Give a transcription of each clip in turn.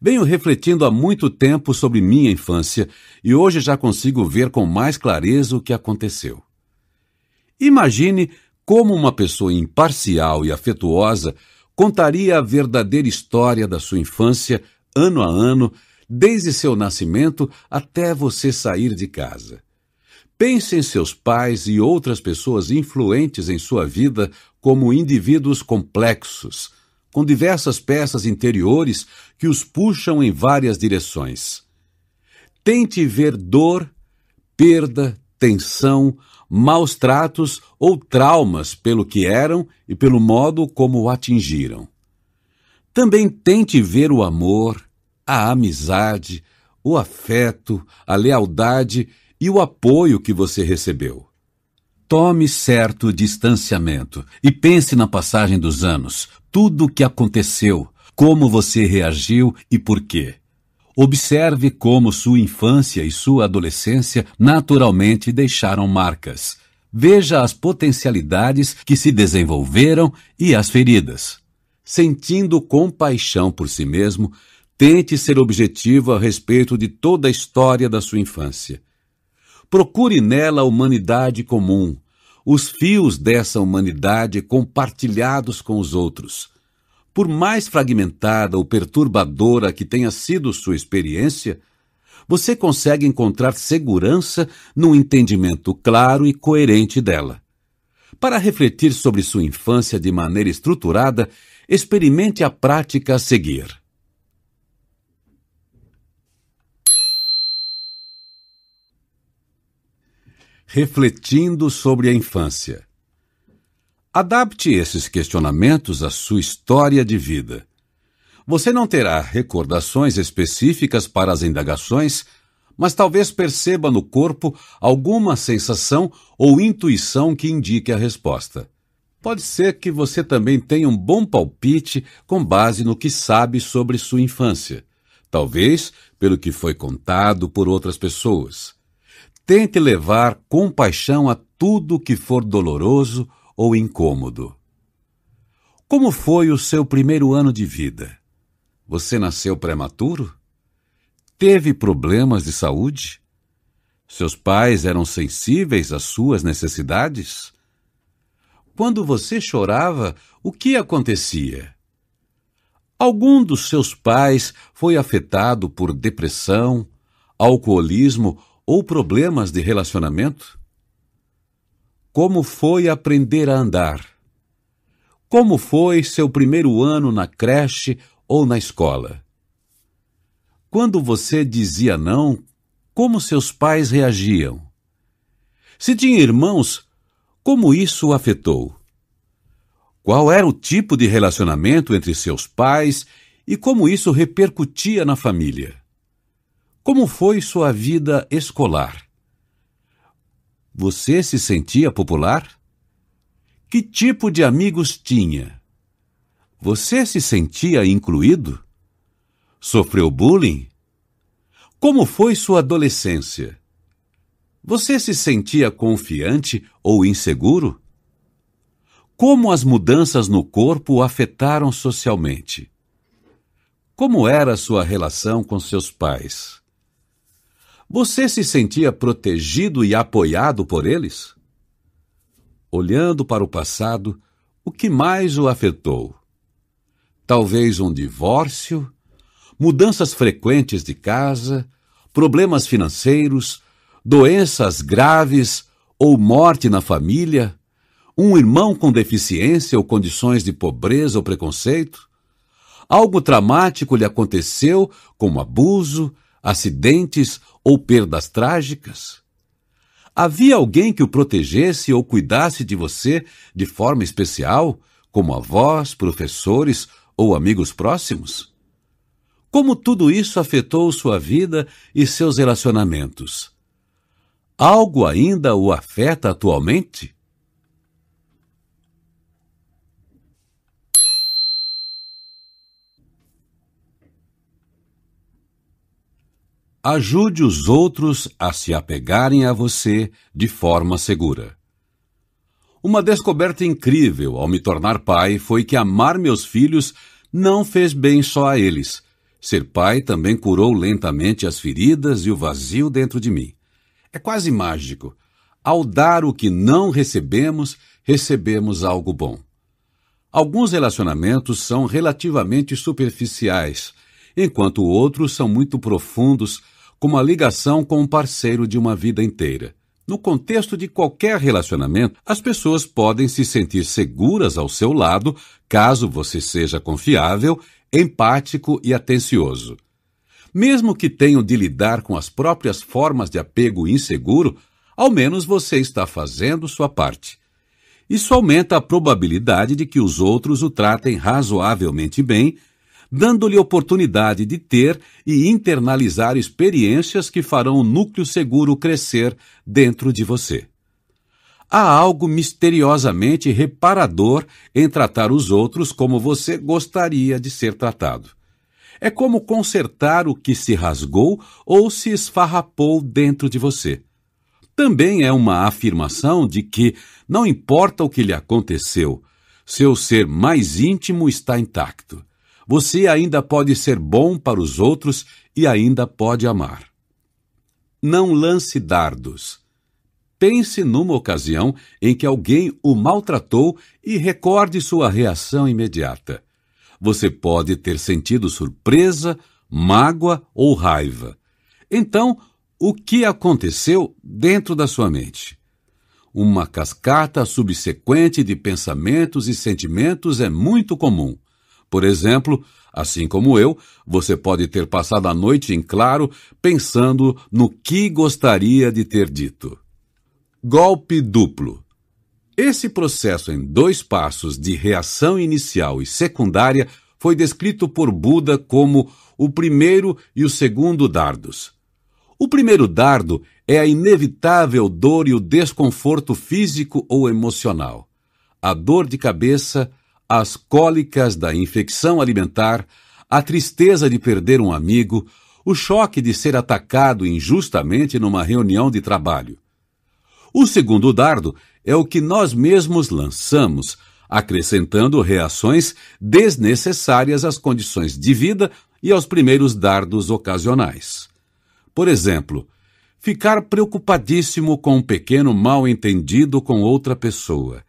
Venho refletindo há muito tempo sobre minha infância e hoje já consigo ver com mais clareza o que aconteceu. Imagine como uma pessoa imparcial e afetuosa contaria a verdadeira história da sua infância, ano a ano, desde seu nascimento até você sair de casa. Pense em seus pais e outras pessoas influentes em sua vida como indivíduos complexos, com diversas peças interiores que os puxam em várias direções. Tente ver dor, perda, tensão, maus tratos ou traumas pelo que eram e pelo modo como o atingiram. Também tente ver o amor, a amizade, o afeto, a lealdade e o apoio que você recebeu. Tome certo distanciamento e pense na passagem dos anos, tudo o que aconteceu, como você reagiu e por quê. Observe como sua infância e sua adolescência naturalmente deixaram marcas. Veja as potencialidades que se desenvolveram e as feridas. Sentindo compaixão por si mesmo, tente ser objetivo a respeito de toda a história da sua infância. Procure nela a humanidade comum, os fios dessa humanidade compartilhados com os outros por mais fragmentada ou perturbadora que tenha sido sua experiência, você consegue encontrar segurança num entendimento claro e coerente dela. Para refletir sobre sua infância de maneira estruturada, experimente a prática a seguir. Refletindo sobre a infância. Adapte esses questionamentos à sua história de vida. Você não terá recordações específicas para as indagações, mas talvez perceba no corpo alguma sensação ou intuição que indique a resposta. Pode ser que você também tenha um bom palpite com base no que sabe sobre sua infância, talvez pelo que foi contado por outras pessoas. Tente levar compaixão a tudo que for doloroso ou incômodo. Como foi o seu primeiro ano de vida? Você nasceu prematuro? Teve problemas de saúde? Seus pais eram sensíveis às suas necessidades? Quando você chorava, o que acontecia? Algum dos seus pais foi afetado por depressão, alcoolismo ou problemas de relacionamento? Como foi aprender a andar? Como foi seu primeiro ano na creche ou na escola? Quando você dizia não, como seus pais reagiam? Se tinha irmãos, como isso o afetou? Qual era o tipo de relacionamento entre seus pais e como isso repercutia na família? Como foi sua vida escolar? Você se sentia popular? Que tipo de amigos tinha? Você se sentia incluído? Sofreu bullying? Como foi sua adolescência? Você se sentia confiante ou inseguro? Como as mudanças no corpo o afetaram socialmente? Como era sua relação com seus pais? Você se sentia protegido e apoiado por eles? Olhando para o passado, o que mais o afetou? Talvez um divórcio, mudanças frequentes de casa, problemas financeiros, doenças graves ou morte na família, um irmão com deficiência ou condições de pobreza ou preconceito? Algo traumático lhe aconteceu, como abuso, acidentes ou perdas trágicas? Havia alguém que o protegesse ou cuidasse de você de forma especial, como avós, professores ou amigos próximos? Como tudo isso afetou sua vida e seus relacionamentos? Algo ainda o afeta atualmente? Ajude os outros a se apegarem a você de forma segura. Uma descoberta incrível ao me tornar pai foi que amar meus filhos não fez bem só a eles, Ser pai também curou lentamente as feridas e o vazio dentro de mim. É quase mágico. Ao dar o que não recebemos, recebemos algo bom. Alguns relacionamentos são relativamente superficiais, enquanto outros são muito profundos, como a ligação com um parceiro de uma vida inteira. No contexto de qualquer relacionamento, as pessoas podem se sentir seguras ao seu lado caso você seja confiável, empático e atencioso. Mesmo que tenham de lidar com as próprias formas de apego inseguro, ao menos você está fazendo sua parte. Isso aumenta a probabilidade de que os outros o tratem razoavelmente bem, dando-lhe oportunidade de ter e internalizar experiências que farão o núcleo seguro crescer dentro de você. Há algo misteriosamente reparador em tratar os outros como você gostaria de ser tratado. É como consertar o que se rasgou ou se esfarrapou dentro de você. Também é uma afirmação de que, não importa o que lhe aconteceu, seu ser mais íntimo está intacto. Você ainda pode ser bom para os outros e ainda pode amar. Não lance dardos. Pense numa ocasião em que alguém o maltratou e recorde sua reação imediata. Você pode ter sentido surpresa, mágoa ou raiva. Então, o que aconteceu dentro da sua mente? Uma cascata subsequente de pensamentos e sentimentos é muito comum. Por exemplo, assim como eu, você pode ter passado a noite em claro pensando no que gostaria de ter dito. Golpe duplo. Esse processo em dois passos de reação inicial e secundária foi descrito por Buda como o primeiro e o segundo dardos. O primeiro dardo é a inevitável dor e o desconforto físico ou emocional. A dor de cabeça, as cólicas da infecção alimentar, a tristeza de perder um amigo, o choque de ser atacado injustamente numa reunião de trabalho. O segundo dardo é o que nós mesmos lançamos, acrescentando reações desnecessárias às condições de vida e aos primeiros dardos ocasionais. Por exemplo, ficar preocupadíssimo com um pequeno mal-entendido com outra pessoa,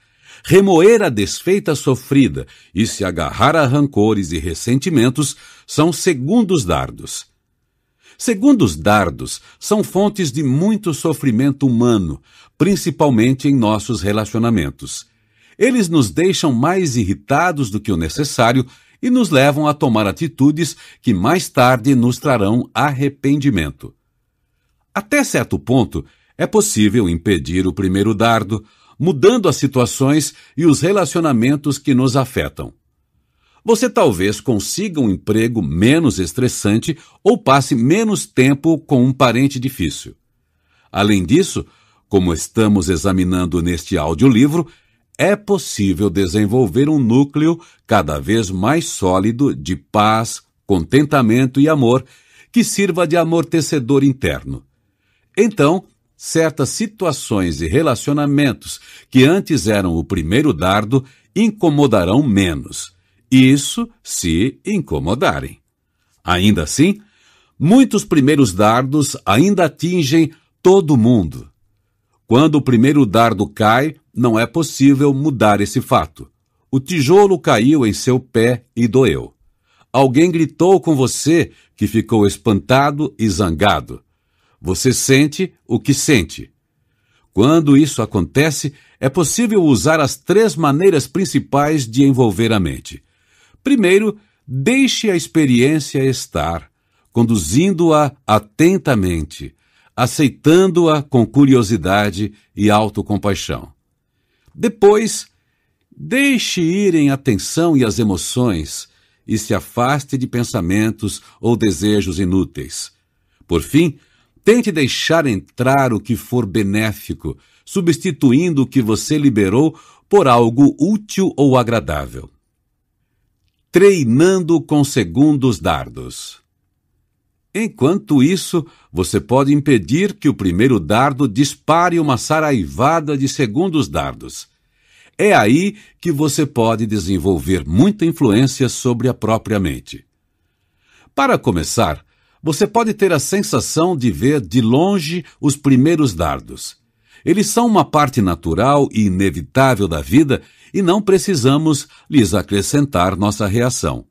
remoer a desfeita sofrida e se agarrar a rancores e ressentimentos são segundos dardos. Segundos dardos são fontes de muito sofrimento humano, principalmente em nossos relacionamentos. Eles nos deixam mais irritados do que o necessário e nos levam a tomar atitudes que mais tarde nos trarão arrependimento. Até certo ponto, é possível impedir o primeiro dardo, mudando as situações e os relacionamentos que nos afetam. Você talvez consiga um emprego menos estressante ou passe menos tempo com um parente difícil. Além disso, como estamos examinando neste audiolivro, é possível desenvolver um núcleo cada vez mais sólido de paz, contentamento e amor que sirva de amortecedor interno. Então, certas situações e relacionamentos que antes eram o primeiro dardo incomodarão menos. Isso se incomodarem. Ainda assim, muitos primeiros dardos ainda atingem todo mundo. Quando o primeiro dardo cai, não é possível mudar esse fato. O tijolo caiu em seu pé e doeu. Alguém gritou com você que ficou espantado e zangado. Você sente o que sente. Quando isso acontece, é possível usar as três maneiras principais de envolver a mente. Primeiro, deixe a experiência estar, conduzindo-a atentamente, aceitando-a com curiosidade e autocompaixão. Depois, deixe irem a atenção e as emoções e se afaste de pensamentos ou desejos inúteis. Por fim, tente deixar entrar o que for benéfico, substituindo o que você liberou por algo útil ou agradável. Treinando com segundos dardos. Enquanto isso, você pode impedir que o primeiro dardo dispare uma saraivada de segundos dardos. É aí que você pode desenvolver muita influência sobre a própria mente. Para começar, você pode ter a sensação de ver de longe os primeiros dardos. Eles são uma parte natural e inevitável da vida e não precisamos lhes acrescentar nossa reação.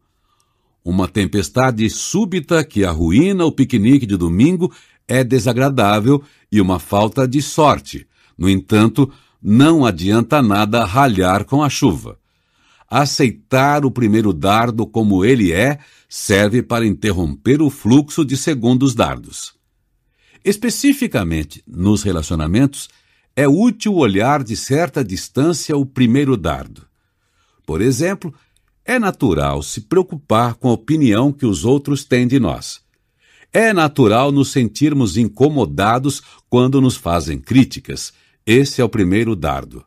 Uma tempestade súbita que arruína o piquenique de domingo é desagradável e uma falta de sorte. No entanto, não adianta nada ralhar com a chuva. Aceitar o primeiro dardo como ele é serve para interromper o fluxo de segundos dardos. Especificamente nos relacionamentos, é útil olhar de certa distância o primeiro dardo. Por exemplo, é natural se preocupar com a opinião que os outros têm de nós. É natural nos sentirmos incomodados quando nos fazem críticas. Esse é o primeiro dardo.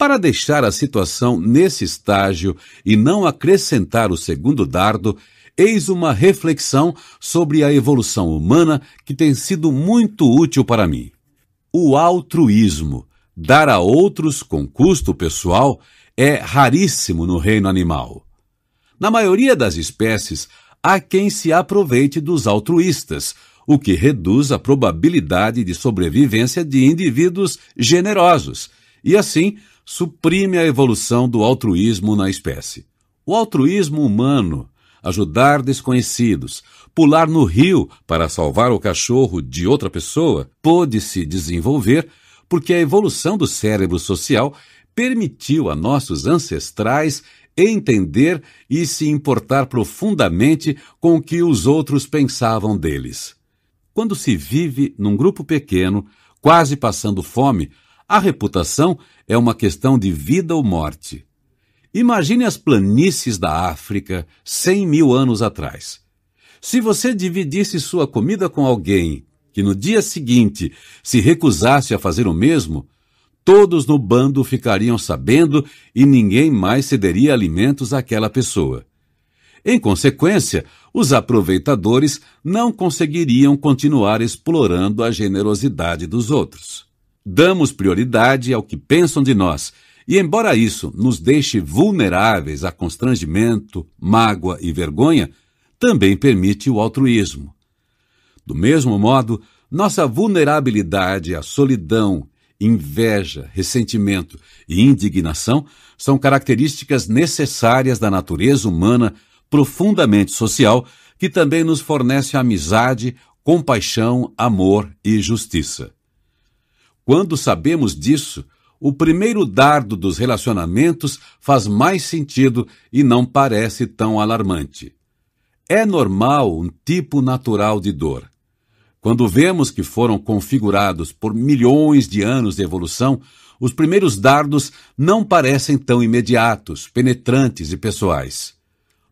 Para deixar a situação nesse estágio e não acrescentar o segundo dardo, eis uma reflexão sobre a evolução humana que tem sido muito útil para mim. O altruísmo, dar a outros com custo pessoal, é raríssimo no reino animal. Na maioria das espécies, há quem se aproveite dos altruístas, o que reduz a probabilidade de sobrevivência de indivíduos generosos e, assim, suprime a evolução do altruísmo na espécie. O altruísmo humano, ajudar desconhecidos, pular no rio para salvar o cachorro de outra pessoa, pôde se desenvolver porque a evolução do cérebro social permitiu a nossos ancestrais entender e se importar profundamente com o que os outros pensavam deles. Quando se vive num grupo pequeno, quase passando fome, a reputação é uma questão de vida ou morte. Imagine as planícies da África cem mil anos atrás. Se você dividisse sua comida com alguém que no dia seguinte se recusasse a fazer o mesmo, todos no bando ficariam sabendo e ninguém mais cederia alimentos àquela pessoa. Em consequência, os aproveitadores não conseguiriam continuar explorando a generosidade dos outros. Damos prioridade ao que pensam de nós, e embora isso nos deixe vulneráveis a constrangimento, mágoa e vergonha, também permite o altruísmo. Do mesmo modo, nossa vulnerabilidade à solidão inveja, ressentimento e indignação são características necessárias da natureza humana profundamente social que também nos fornece amizade, compaixão, amor e justiça. Quando sabemos disso, o primeiro dardo dos relacionamentos faz mais sentido e não parece tão alarmante. É normal um tipo natural de dor. Quando vemos que foram configurados por milhões de anos de evolução, os primeiros dardos não parecem tão imediatos, penetrantes e pessoais.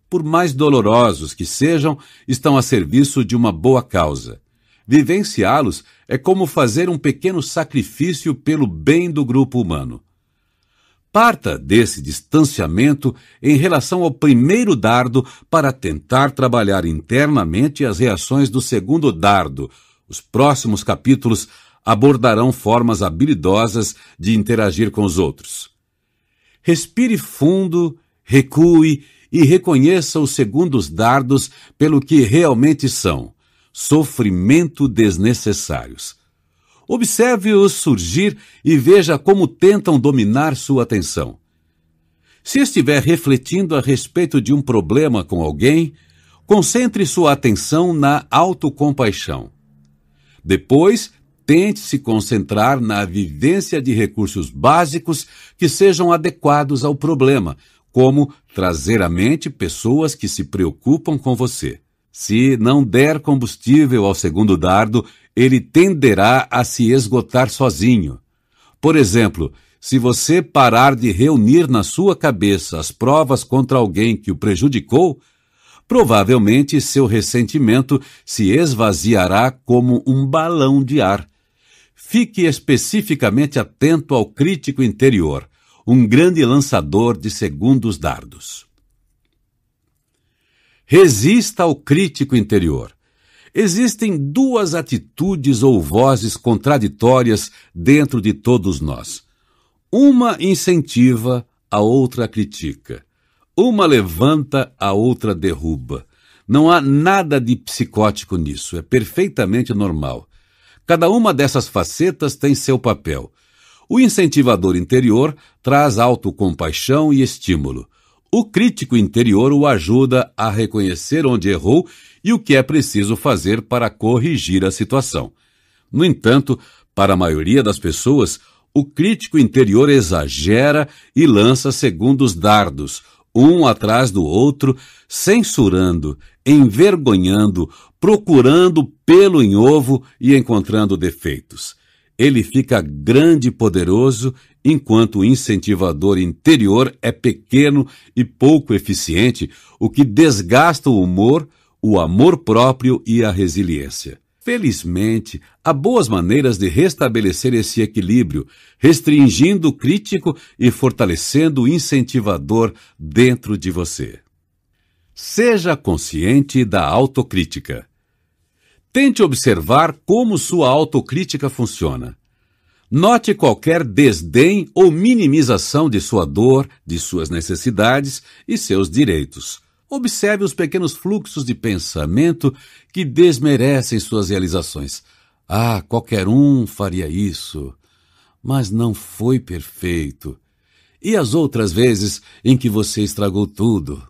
Por mais dolorosos que sejam, estão a serviço de uma boa causa. Vivenciá-los é como fazer um pequeno sacrifício pelo bem do grupo humano. Parta desse distanciamento em relação ao primeiro dardo para tentar trabalhar internamente as reações do segundo dardo. Os próximos capítulos abordarão formas habilidosas de interagir com os outros. Respire fundo, recue e reconheça os segundos dardos pelo que realmente são: sofrimento desnecessários. Observe-os surgir e veja como tentam dominar sua atenção. Se estiver refletindo a respeito de um problema com alguém, concentre sua atenção na autocompaixão. Depois, tente se concentrar na vivência de recursos básicos que sejam adequados ao problema, como trazer à mente pessoas que se preocupam com você. Se não der combustível ao segundo dardo, ele tenderá a se esgotar sozinho. Por exemplo, se você parar de reunir na sua cabeça as provas contra alguém que o prejudicou, provavelmente seu ressentimento se esvaziará como um balão de ar. Fique especificamente atento ao crítico interior, um grande lançador de segundos dardos. Resista ao crítico interior. Existem duas atitudes ou vozes contraditórias dentro de todos nós. Uma incentiva, a outra critica. Uma levanta, a outra derruba. Não há nada de psicótico nisso, é perfeitamente normal. Cada uma dessas facetas tem seu papel. O incentivador interior traz autocompaixão e estímulo. O crítico interior o ajuda a reconhecer onde errou e o que é preciso fazer para corrigir a situação. No entanto, para a maioria das pessoas, o crítico interior exagera e lança segundos dardos, um atrás do outro, censurando, envergonhando, procurando pelo em ovo e encontrando defeitos. Ele fica grande e poderoso, enquanto o incentivador interior é pequeno e pouco eficiente, o que desgasta o humor, o amor próprio e a resiliência. Felizmente, há boas maneiras de restabelecer esse equilíbrio, restringindo o crítico e fortalecendo o incentivador dentro de você. Seja consciente da autocrítica. Tente observar como sua autocrítica funciona. Note qualquer desdém ou minimização de sua dor, de suas necessidades e seus direitos. Observe os pequenos fluxos de pensamento que desmerecem suas realizações. Ah, qualquer um faria isso. Mas não foi perfeito. E as outras vezes em que você estragou tudo?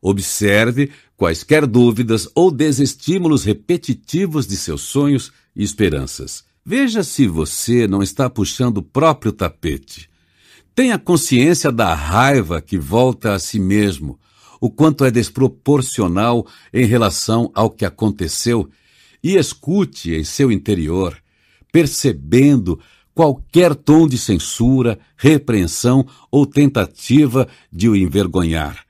Observe quaisquer dúvidas ou desestímulos repetitivos de seus sonhos e esperanças. Veja se você não está puxando o próprio tapete. Tenha consciência da raiva que volta a si mesmo, o quanto é desproporcional em relação ao que aconteceu e escute em seu interior, percebendo qualquer tom de censura, repreensão ou tentativa de o envergonhar,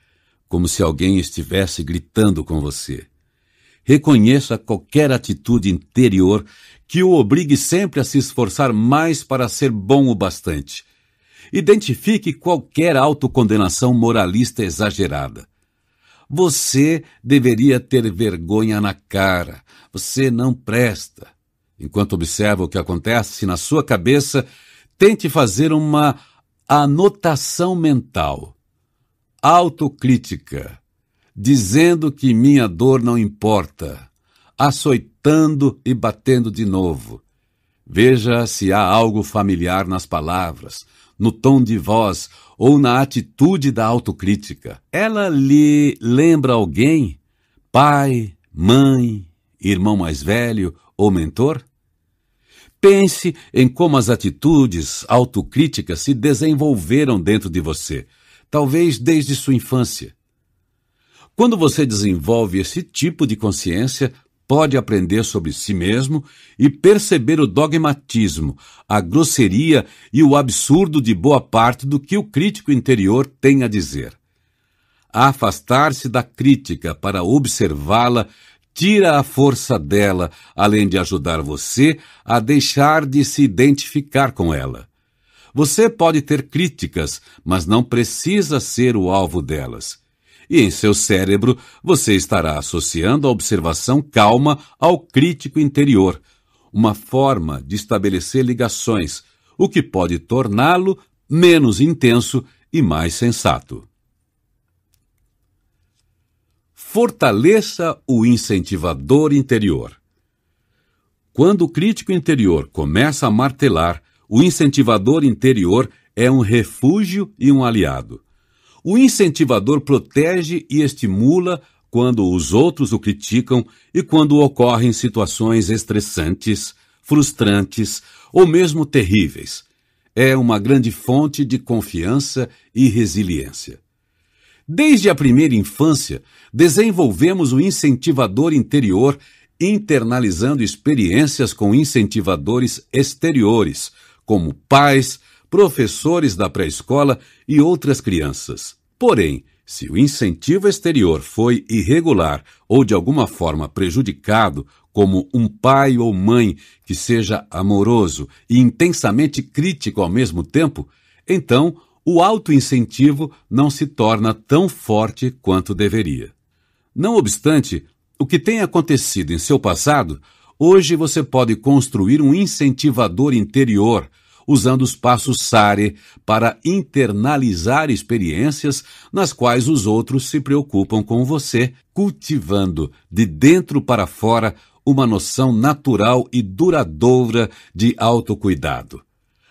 como se alguém estivesse gritando com você. Reconheça qualquer atitude interior que o obrigue sempre a se esforçar mais para ser bom o bastante. Identifique qualquer autocondenação moralista exagerada. Você deveria ter vergonha na cara. Você não presta. Enquanto observa o que acontece na sua cabeça, tente fazer uma anotação mental. Autocrítica. Dizendo que minha dor não importa. Açoitando e batendo de novo. Veja se há algo familiar nas palavras, no tom de voz ou na atitude da autocrítica. Ela lhe lembra alguém? Pai, mãe, irmão mais velho ou mentor? Pense em como as atitudes autocríticas se desenvolveram dentro de você, talvez desde sua infância. Quando você desenvolve esse tipo de consciência, pode aprender sobre si mesmo e perceber o dogmatismo, a grosseria e o absurdo de boa parte do que o crítico interior tem a dizer. Afastar-se da crítica para observá-la tira a força dela, além de ajudar você a deixar de se identificar com ela. Você pode ter críticas, mas não precisa ser o alvo delas e em seu cérebro você estará associando a observação calma ao crítico interior, uma forma de estabelecer ligações, o que pode torná-lo menos intenso e mais sensato. Fortaleça o incentivador interior. Quando o crítico interior começa a martelar, o incentivador interior é um refúgio e um aliado. O incentivador protege e estimula quando os outros o criticam e quando ocorrem situações estressantes, frustrantes ou mesmo terríveis. É uma grande fonte de confiança e resiliência. Desde a primeira infância, desenvolvemos o incentivador interior, internalizando experiências com incentivadores exteriores, como pais, professores da pré-escola e outras crianças. Porém, se o incentivo exterior foi irregular ou de alguma forma prejudicado, como um pai ou mãe que seja amoroso e intensamente crítico ao mesmo tempo, então o autoincentivo não se torna tão forte quanto deveria. Não obstante, o que tem acontecido em seu passado, hoje você pode construir um incentivador interior usando os passos SARE para internalizar experiências nas quais os outros se preocupam com você, cultivando de dentro para fora uma noção natural e duradoura de autocuidado.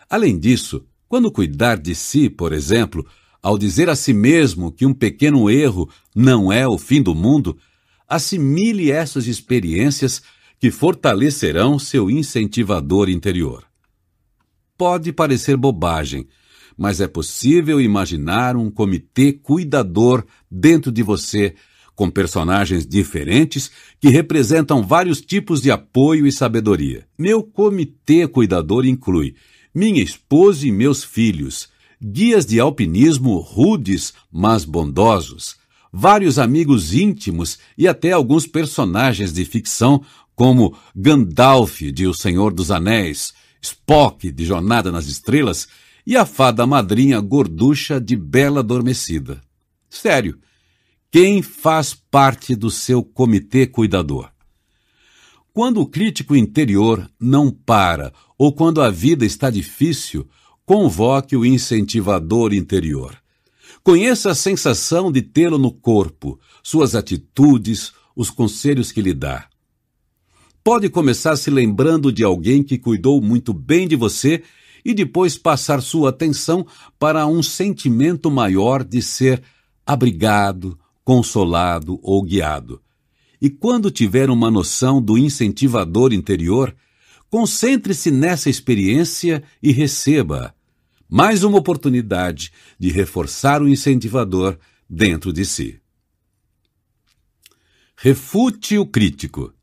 Além disso, quando cuidar de si, por exemplo, ao dizer a si mesmo que um pequeno erro não é o fim do mundo, assimile essas experiências que fortalecerão seu incentivador interior. Pode parecer bobagem, mas é possível imaginar um comitê cuidador dentro de você, com personagens diferentes que representam vários tipos de apoio e sabedoria. Meu comitê cuidador inclui minha esposa e meus filhos, guias de alpinismo rudes, mas bondosos, vários amigos íntimos e até alguns personagens de ficção, como Gandalf de O Senhor dos Anéis, Spock de Jornada nas Estrelas e a fada madrinha gorducha de Bela Adormecida. Sério, quem faz parte do seu comitê cuidador? Quando o crítico interior não para ou quando a vida está difícil, convoque o incentivador interior. Conheça a sensação de tê-lo no corpo, suas atitudes, os conselhos que lhe dá. Pode começar se lembrando de alguém que cuidou muito bem de você e depois passar sua atenção para um sentimento maior de ser abrigado, consolado ou guiado. E quando tiver uma noção do incentivador interior, concentre-se nessa experiência e receba mais uma oportunidade de reforçar o incentivador dentro de si. Refute o crítico.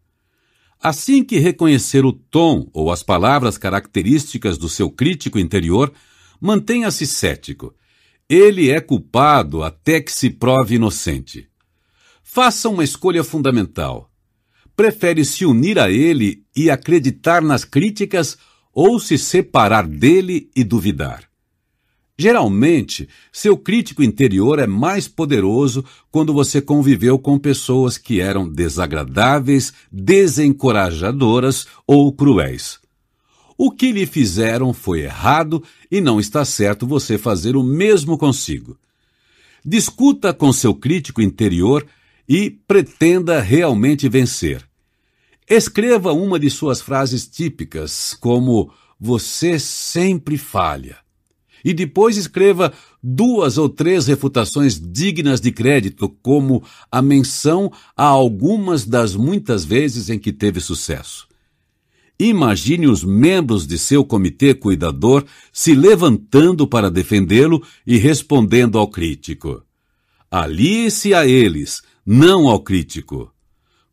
Assim que reconhecer o tom ou as palavras características do seu crítico interior, mantenha-se cético. Ele é culpado até que se prove inocente. Faça uma escolha fundamental. Prefere se unir a ele e acreditar nas críticas ou se separar dele e duvidar? Geralmente, seu crítico interior é mais poderoso quando você conviveu com pessoas que eram desagradáveis, desencorajadoras ou cruéis. O que lhe fizeram foi errado e não está certo você fazer o mesmo consigo. Discuta com seu crítico interior e pretenda realmente vencer. Escreva uma de suas frases típicas, como você sempre falha e depois escreva duas ou três refutações dignas de crédito, como a menção a algumas das muitas vezes em que teve sucesso. Imagine os membros de seu comitê cuidador se levantando para defendê-lo e respondendo ao crítico. Alie-se a eles, não ao crítico.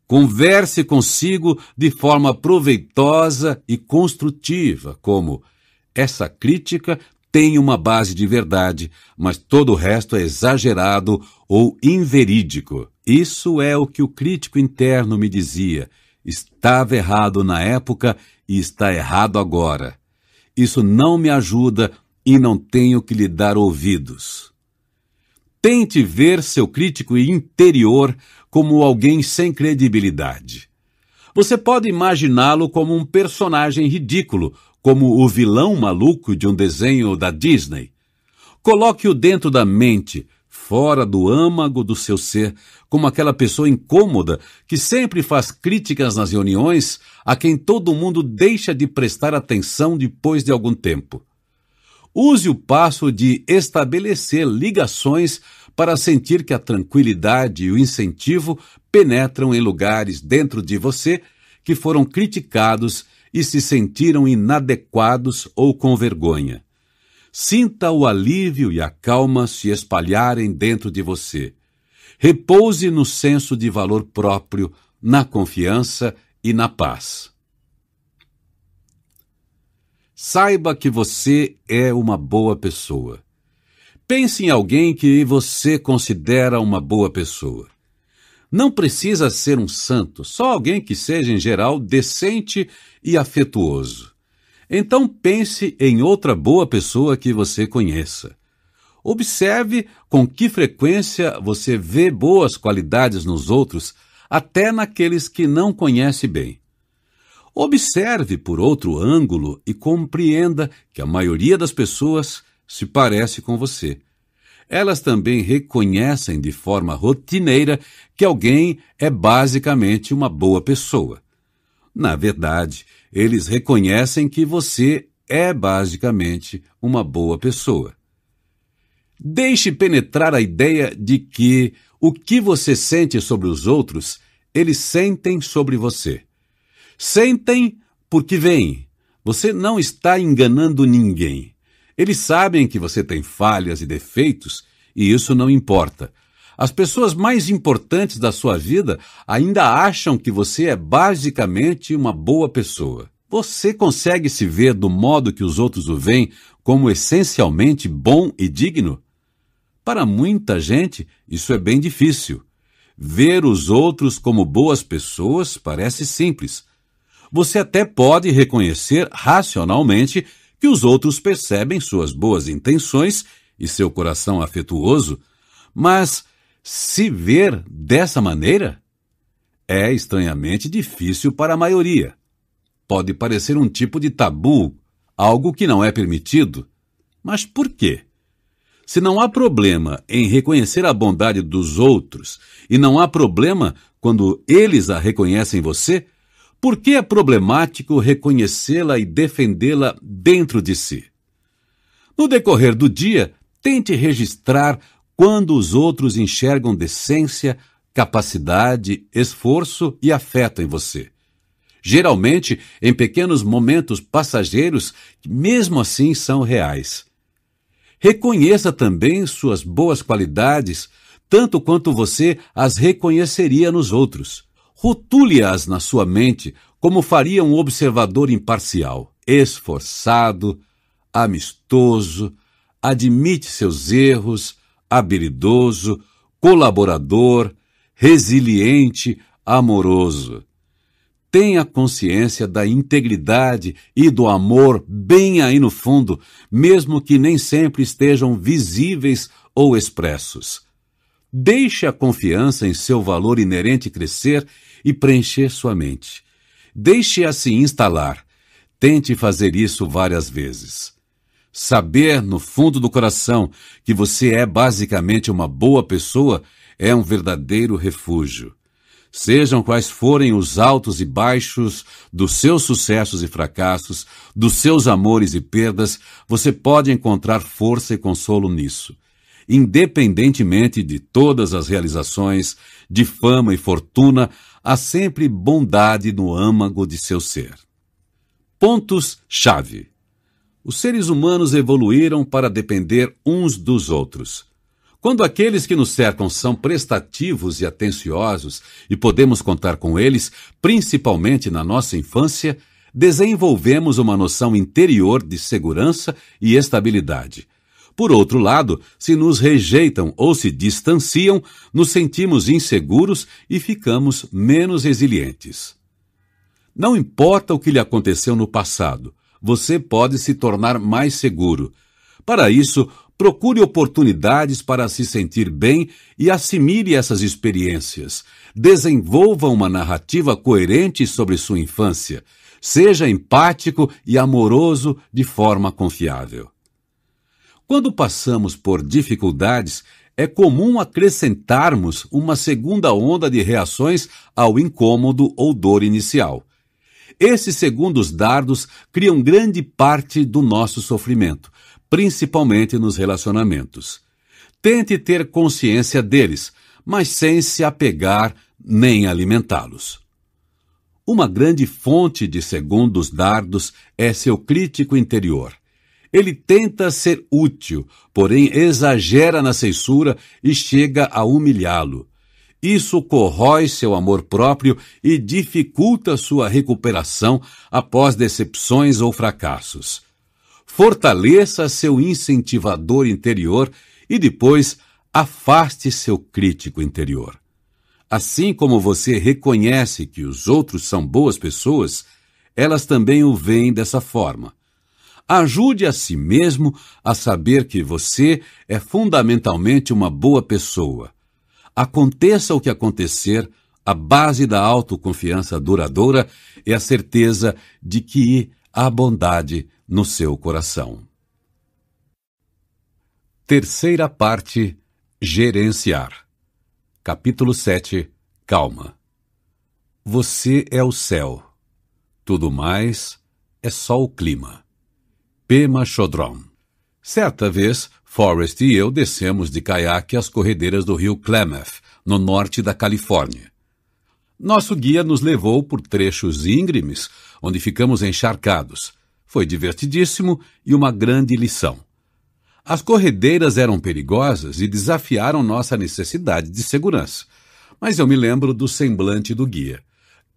Converse consigo de forma proveitosa e construtiva, como essa crítica tem uma base de verdade, mas todo o resto é exagerado ou inverídico. Isso é o que o crítico interno me dizia. Estava errado na época e está errado agora. Isso não me ajuda e não tenho que lhe dar ouvidos. Tente ver seu crítico interior como alguém sem credibilidade. Você pode imaginá-lo como um personagem ridículo, como o vilão maluco de um desenho da Disney. Coloque-o dentro da mente, fora do âmago do seu ser, como aquela pessoa incômoda que sempre faz críticas nas reuniões a quem todo mundo deixa de prestar atenção depois de algum tempo. Use o passo de estabelecer ligações para sentir que a tranquilidade e o incentivo penetram em lugares dentro de você que foram criticados e se sentiram inadequados ou com vergonha. Sinta o alívio e a calma se espalharem dentro de você. Repouse no senso de valor próprio, na confiança e na paz. Saiba que você é uma boa pessoa. Pense em alguém que você considera uma boa pessoa. Não precisa ser um santo, só alguém que seja, em geral, decente e afetuoso. Então pense em outra boa pessoa que você conheça. Observe com que frequência você vê boas qualidades nos outros, até naqueles que não conhece bem. Observe por outro ângulo e compreenda que a maioria das pessoas se parece com você. Elas também reconhecem de forma rotineira que alguém é basicamente uma boa pessoa. Na verdade, eles reconhecem que você é basicamente uma boa pessoa. Deixe penetrar a ideia de que o que você sente sobre os outros, eles sentem sobre você. Sentem porque veem. Você não está enganando ninguém. Eles sabem que você tem falhas e defeitos, e isso não importa. As pessoas mais importantes da sua vida ainda acham que você é basicamente uma boa pessoa. Você consegue se ver do modo que os outros o veem como essencialmente bom e digno? Para muita gente, isso é bem difícil. Ver os outros como boas pessoas parece simples, você até pode reconhecer racionalmente que os outros percebem suas boas intenções e seu coração afetuoso, mas se ver dessa maneira é estranhamente difícil para a maioria. Pode parecer um tipo de tabu, algo que não é permitido. Mas por quê? Se não há problema em reconhecer a bondade dos outros e não há problema quando eles a reconhecem em você, por que é problemático reconhecê-la e defendê-la dentro de si? No decorrer do dia, tente registrar quando os outros enxergam decência, capacidade, esforço e afeto em você. Geralmente em pequenos momentos passageiros que, mesmo assim, são reais. Reconheça também suas boas qualidades, tanto quanto você as reconheceria nos outros. Rotule-as na sua mente como faria um observador imparcial, esforçado, amistoso, admite seus erros, habilidoso, colaborador, resiliente, amoroso. Tenha consciência da integridade e do amor bem aí no fundo, mesmo que nem sempre estejam visíveis ou expressos. Deixe a confiança em seu valor inerente crescer e preencher sua mente. Deixe-a se instalar. Tente fazer isso várias vezes. Saber no fundo do coração que você é basicamente uma boa pessoa é um verdadeiro refúgio. Sejam quais forem os altos e baixos dos seus sucessos e fracassos, dos seus amores e perdas, você pode encontrar força e consolo nisso independentemente de todas as realizações, de fama e fortuna, há sempre bondade no âmago de seu ser. Pontos-chave. Os seres humanos evoluíram para depender uns dos outros. Quando aqueles que nos cercam são prestativos e atenciosos e podemos contar com eles, principalmente na nossa infância, desenvolvemos uma noção interior de segurança e estabilidade. Por outro lado, se nos rejeitam ou se distanciam, nos sentimos inseguros e ficamos menos resilientes. Não importa o que lhe aconteceu no passado, você pode se tornar mais seguro. Para isso, procure oportunidades para se sentir bem e assimile essas experiências. Desenvolva uma narrativa coerente sobre sua infância. Seja empático e amoroso de forma confiável. Quando passamos por dificuldades, é comum acrescentarmos uma segunda onda de reações ao incômodo ou dor inicial. Esses segundos dardos criam grande parte do nosso sofrimento, principalmente nos relacionamentos. Tente ter consciência deles, mas sem se apegar nem alimentá-los. Uma grande fonte de segundos dardos é seu crítico interior. Ele tenta ser útil, porém exagera na censura e chega a humilhá-lo. Isso corrói seu amor próprio e dificulta sua recuperação após decepções ou fracassos. Fortaleça seu incentivador interior e depois afaste seu crítico interior. Assim como você reconhece que os outros são boas pessoas, elas também o veem dessa forma. Ajude a si mesmo a saber que você é fundamentalmente uma boa pessoa. Aconteça o que acontecer, a base da autoconfiança duradoura é a certeza de que há bondade no seu coração. Terceira parte: Gerenciar. Capítulo 7 Calma. Você é o céu. Tudo mais é só o clima. Pema Chodron. Certa vez, Forrest e eu descemos de caiaque às corredeiras do rio Klamath, no norte da Califórnia. Nosso guia nos levou por trechos íngremes, onde ficamos encharcados. Foi divertidíssimo e uma grande lição. As corredeiras eram perigosas e desafiaram nossa necessidade de segurança. Mas eu me lembro do semblante do guia.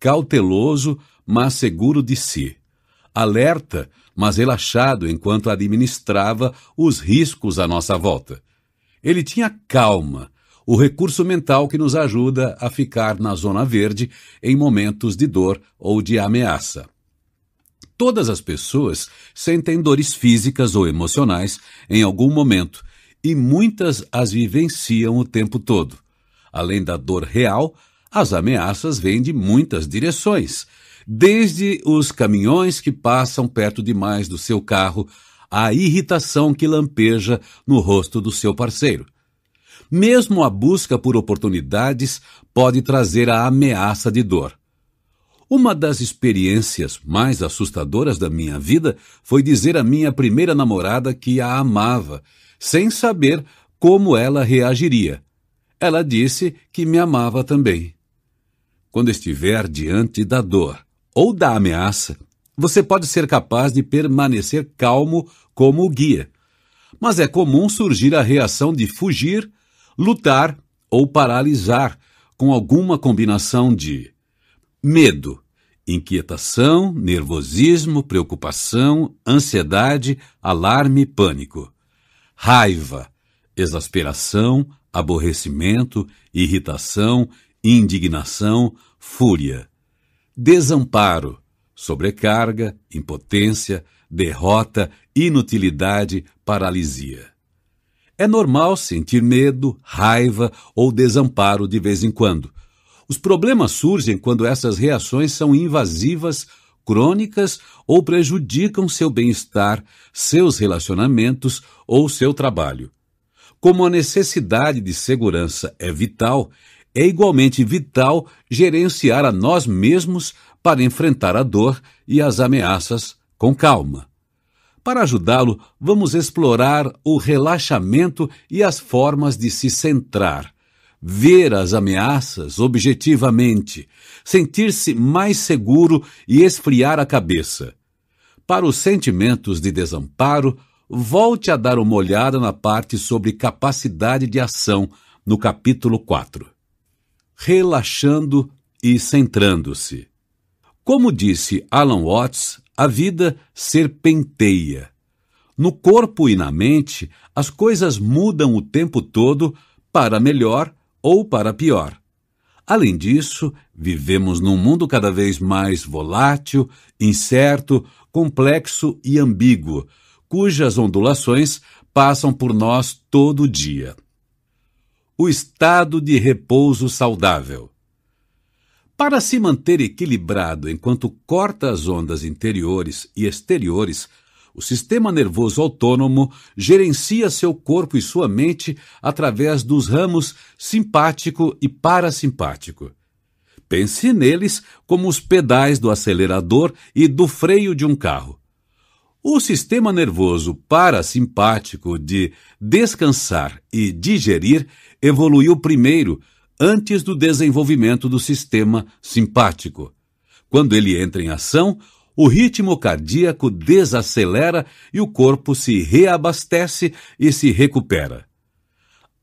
Cauteloso, mas seguro de si. Alerta, mas relaxado enquanto administrava os riscos à nossa volta. Ele tinha calma, o recurso mental que nos ajuda a ficar na zona verde em momentos de dor ou de ameaça. Todas as pessoas sentem dores físicas ou emocionais em algum momento e muitas as vivenciam o tempo todo. Além da dor real, as ameaças vêm de muitas direções, desde os caminhões que passam perto demais do seu carro à irritação que lampeja no rosto do seu parceiro. Mesmo a busca por oportunidades pode trazer a ameaça de dor. Uma das experiências mais assustadoras da minha vida foi dizer à minha primeira namorada que a amava, sem saber como ela reagiria. Ela disse que me amava também. Quando estiver diante da dor ou da ameaça, você pode ser capaz de permanecer calmo como o guia. Mas é comum surgir a reação de fugir, lutar ou paralisar com alguma combinação de medo, inquietação, nervosismo, preocupação, ansiedade, alarme, pânico, raiva, exasperação, aborrecimento, irritação, indignação, fúria, desamparo, sobrecarga, impotência, derrota, inutilidade, paralisia. É normal sentir medo, raiva ou desamparo de vez em quando, os problemas surgem quando essas reações são invasivas, crônicas ou prejudicam seu bem-estar, seus relacionamentos ou seu trabalho. Como a necessidade de segurança é vital, é igualmente vital gerenciar a nós mesmos para enfrentar a dor e as ameaças com calma. Para ajudá-lo, vamos explorar o relaxamento e as formas de se centrar, ver as ameaças objetivamente, sentir-se mais seguro e esfriar a cabeça. Para os sentimentos de desamparo, volte a dar uma olhada na parte sobre capacidade de ação no capítulo 4. Relaxando e centrando-se. Como disse Alan Watts, a vida serpenteia. No corpo e na mente, as coisas mudam o tempo todo para melhor ou para pior. Além disso, vivemos num mundo cada vez mais volátil, incerto, complexo e ambíguo, cujas ondulações passam por nós todo dia. O estado de repouso saudável. Para se manter equilibrado enquanto corta as ondas interiores e exteriores o sistema nervoso autônomo gerencia seu corpo e sua mente através dos ramos simpático e parasimpático. Pense neles como os pedais do acelerador e do freio de um carro. O sistema nervoso parasimpático de descansar e digerir evoluiu primeiro, antes do desenvolvimento do sistema simpático. Quando ele entra em ação, o ritmo cardíaco desacelera e o corpo se reabastece e se recupera.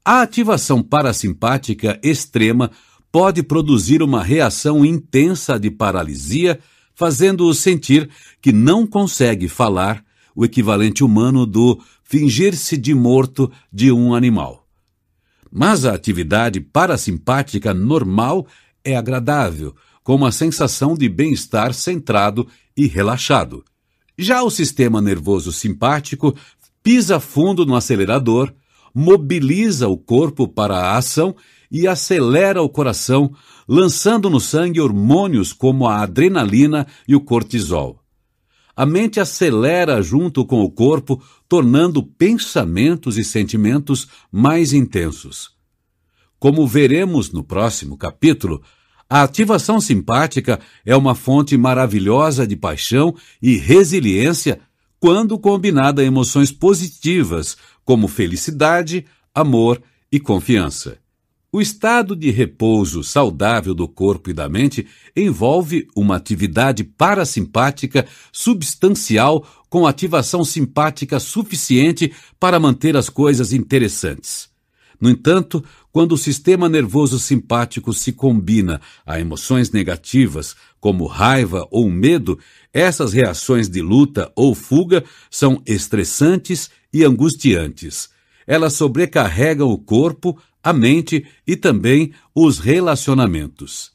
A ativação parasimpática extrema pode produzir uma reação intensa de paralisia, fazendo-o sentir que não consegue falar, o equivalente humano do fingir-se de morto de um animal. Mas a atividade parasimpática normal é agradável, com uma sensação de bem-estar centrado e relaxado. Já o sistema nervoso simpático pisa fundo no acelerador, mobiliza o corpo para a ação e acelera o coração, lançando no sangue hormônios como a adrenalina e o cortisol. A mente acelera junto com o corpo, tornando pensamentos e sentimentos mais intensos. Como veremos no próximo capítulo, a ativação simpática é uma fonte maravilhosa de paixão e resiliência quando combinada a emoções positivas, como felicidade, amor e confiança. O estado de repouso saudável do corpo e da mente envolve uma atividade parasimpática substancial com ativação simpática suficiente para manter as coisas interessantes. No entanto, quando o sistema nervoso simpático se combina a emoções negativas, como raiva ou medo, essas reações de luta ou fuga são estressantes e angustiantes. Elas sobrecarregam o corpo, a mente e também os relacionamentos.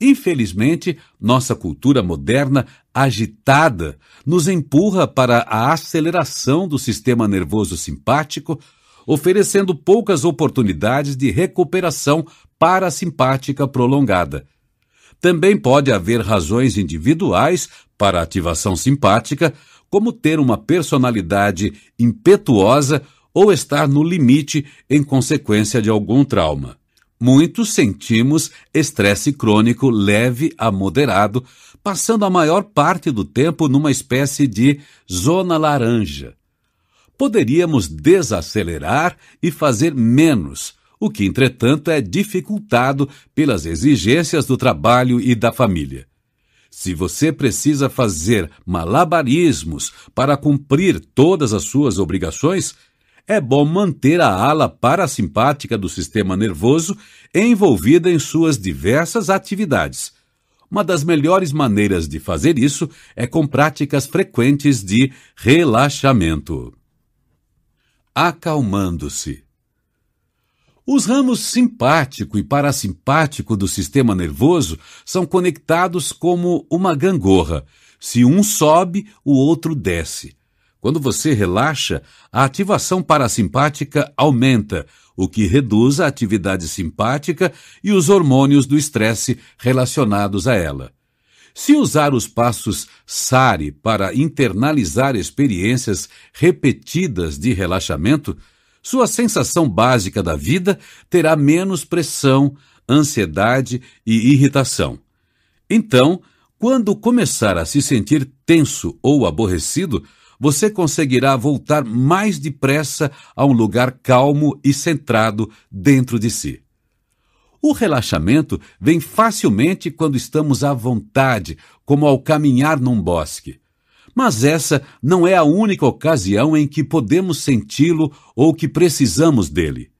Infelizmente, nossa cultura moderna agitada nos empurra para a aceleração do sistema nervoso simpático, oferecendo poucas oportunidades de recuperação parasimpática prolongada. Também pode haver razões individuais para a ativação simpática, como ter uma personalidade impetuosa ou estar no limite em consequência de algum trauma. Muitos sentimos estresse crônico leve a moderado, passando a maior parte do tempo numa espécie de zona laranja. Poderíamos desacelerar e fazer menos, o que, entretanto, é dificultado pelas exigências do trabalho e da família. Se você precisa fazer malabarismos para cumprir todas as suas obrigações, é bom manter a ala parasimpática do sistema nervoso envolvida em suas diversas atividades. Uma das melhores maneiras de fazer isso é com práticas frequentes de relaxamento. Acalmando-se. Os ramos simpático e parasimpático do sistema nervoso são conectados como uma gangorra. Se um sobe, o outro desce. Quando você relaxa, a ativação parasimpática aumenta, o que reduz a atividade simpática e os hormônios do estresse relacionados a ela. Se usar os passos SARI para internalizar experiências repetidas de relaxamento, sua sensação básica da vida terá menos pressão, ansiedade e irritação. Então, quando começar a se sentir tenso ou aborrecido, você conseguirá voltar mais depressa a um lugar calmo e centrado dentro de si. O relaxamento vem facilmente quando estamos à vontade, como ao caminhar num bosque. Mas essa não é a única ocasião em que podemos senti-lo ou que precisamos dele.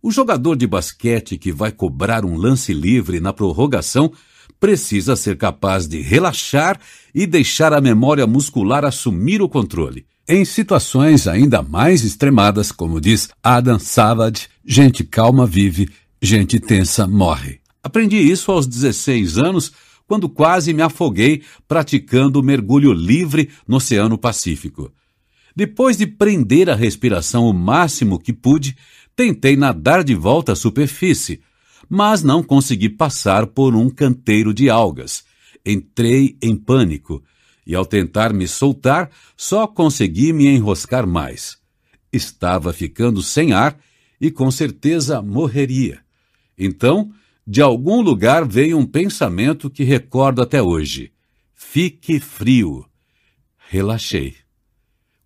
O jogador de basquete que vai cobrar um lance livre na prorrogação precisa ser capaz de relaxar e deixar a memória muscular assumir o controle. Em situações ainda mais extremadas, como diz Adam Savage, gente calma vive, gente tensa morre. Aprendi isso aos 16 anos, quando quase me afoguei praticando mergulho livre no Oceano Pacífico. Depois de prender a respiração o máximo que pude, tentei nadar de volta à superfície, mas não consegui passar por um canteiro de algas. Entrei em pânico e, ao tentar me soltar, só consegui me enroscar mais. Estava ficando sem ar e com certeza morreria. Então, de algum lugar veio um pensamento que recordo até hoje. Fique frio. Relaxei.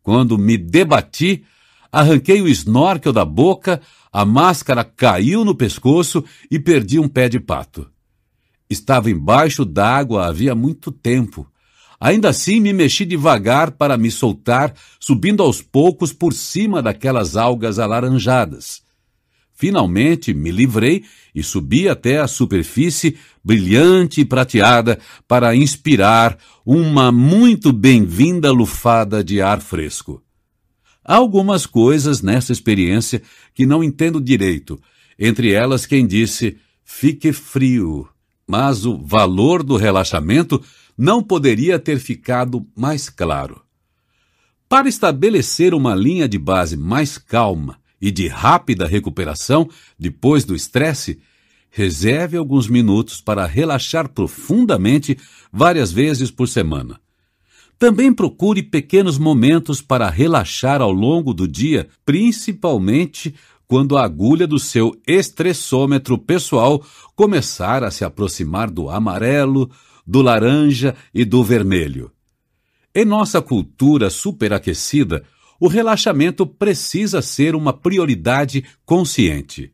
Quando me debati, arranquei o snorkel da boca, a máscara caiu no pescoço e perdi um pé de pato. Estava embaixo d'água havia muito tempo. Ainda assim me mexi devagar para me soltar, subindo aos poucos por cima daquelas algas alaranjadas. Finalmente me livrei e subi até a superfície brilhante e prateada para inspirar uma muito bem-vinda lufada de ar fresco. Há algumas coisas nessa experiência que não entendo direito, entre elas quem disse fique frio, mas o valor do relaxamento não poderia ter ficado mais claro. Para estabelecer uma linha de base mais calma e de rápida recuperação depois do estresse, reserve alguns minutos para relaxar profundamente várias vezes por semana. Também procure pequenos momentos para relaxar ao longo do dia, principalmente quando a agulha do seu estressômetro pessoal começar a se aproximar do amarelo, do laranja e do vermelho. Em nossa cultura superaquecida, o relaxamento precisa ser uma prioridade consciente.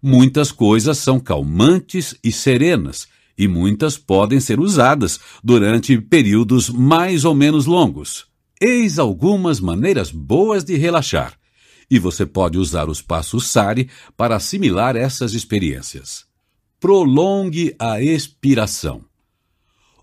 Muitas coisas são calmantes e serenas, e muitas podem ser usadas durante períodos mais ou menos longos. Eis algumas maneiras boas de relaxar, e você pode usar os passos SARI para assimilar essas experiências. Prolongue a expiração.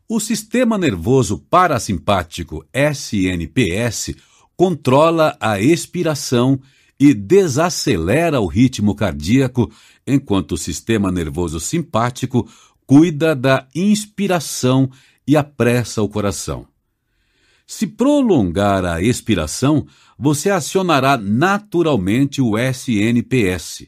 O sistema nervoso parasimpático SNPS controla a expiração e desacelera o ritmo cardíaco, enquanto o sistema nervoso simpático cuida da inspiração e apressa o coração. Se prolongar a expiração, você acionará naturalmente o SNPS.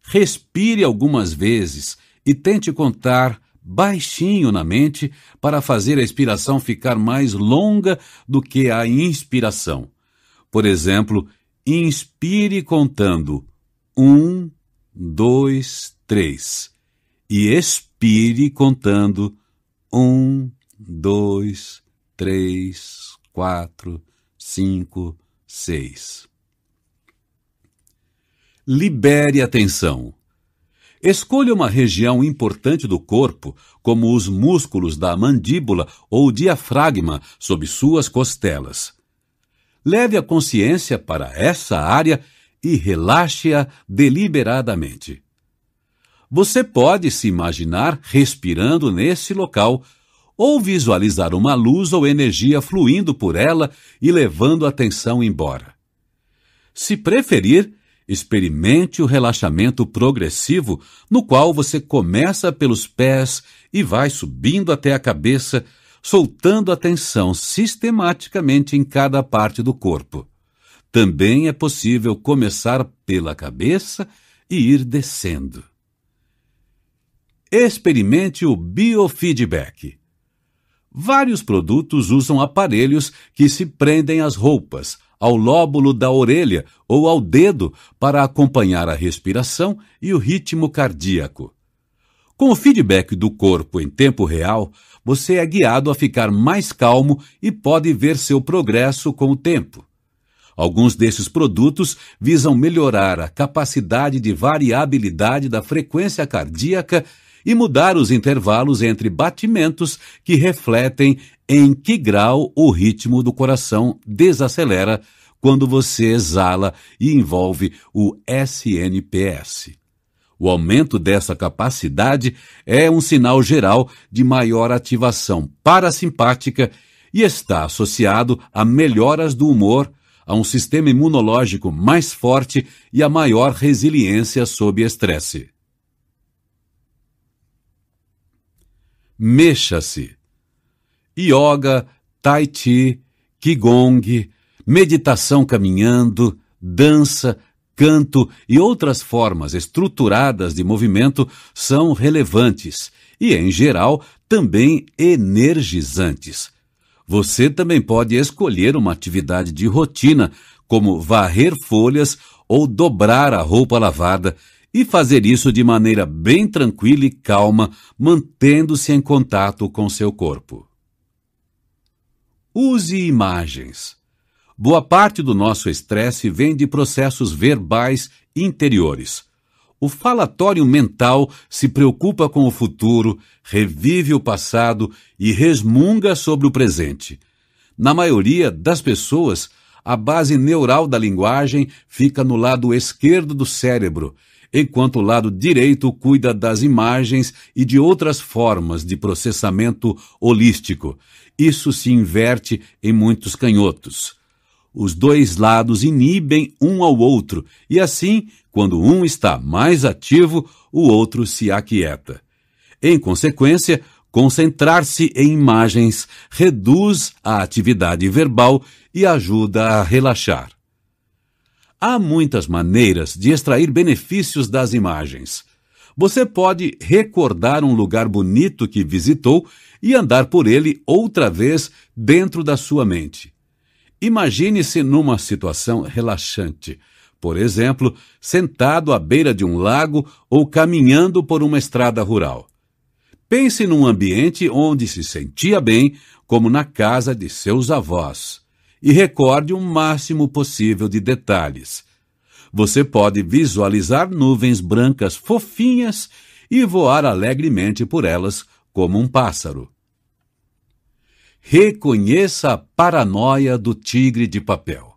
Respire algumas vezes e tente contar baixinho na mente para fazer a expiração ficar mais longa do que a inspiração. Por exemplo, inspire contando um, dois, três e expire contando um, dois, três, quatro, cinco, seis. Libere a tensão. Escolha uma região importante do corpo, como os músculos da mandíbula ou diafragma sob suas costelas. Leve a consciência para essa área e relaxe-a deliberadamente. Você pode se imaginar respirando nesse local ou visualizar uma luz ou energia fluindo por ela e levando a tensão embora. Se preferir, Experimente o relaxamento progressivo, no qual você começa pelos pés e vai subindo até a cabeça, soltando a tensão sistematicamente em cada parte do corpo. Também é possível começar pela cabeça e ir descendo. Experimente o biofeedback. Vários produtos usam aparelhos que se prendem às roupas, ao lóbulo da orelha ou ao dedo para acompanhar a respiração e o ritmo cardíaco. Com o feedback do corpo em tempo real, você é guiado a ficar mais calmo e pode ver seu progresso com o tempo. Alguns desses produtos visam melhorar a capacidade de variabilidade da frequência cardíaca e mudar os intervalos entre batimentos que refletem em que grau o ritmo do coração desacelera quando você exala e envolve o SNPS. O aumento dessa capacidade é um sinal geral de maior ativação parasimpática e está associado a melhoras do humor, a um sistema imunológico mais forte e a maior resiliência sob estresse. Mexa-se. Yoga, Tai Chi, Qigong, meditação caminhando, dança, canto e outras formas estruturadas de movimento são relevantes e, em geral, também energizantes. Você também pode escolher uma atividade de rotina, como varrer folhas ou dobrar a roupa lavada, e fazer isso de maneira bem tranquila e calma, mantendo-se em contato com seu corpo. Use imagens. Boa parte do nosso estresse vem de processos verbais interiores. O falatório mental se preocupa com o futuro, revive o passado e resmunga sobre o presente. Na maioria das pessoas, a base neural da linguagem fica no lado esquerdo do cérebro enquanto o lado direito cuida das imagens e de outras formas de processamento holístico. Isso se inverte em muitos canhotos. Os dois lados inibem um ao outro, e assim, quando um está mais ativo, o outro se aquieta. Em consequência, concentrar-se em imagens reduz a atividade verbal e ajuda a relaxar. Há muitas maneiras de extrair benefícios das imagens. Você pode recordar um lugar bonito que visitou e andar por ele outra vez dentro da sua mente. Imagine-se numa situação relaxante, por exemplo, sentado à beira de um lago ou caminhando por uma estrada rural. Pense num ambiente onde se sentia bem, como na casa de seus avós, e recorde o máximo possível de detalhes você pode visualizar nuvens brancas fofinhas e voar alegremente por elas como um pássaro. Reconheça a paranoia do tigre de papel.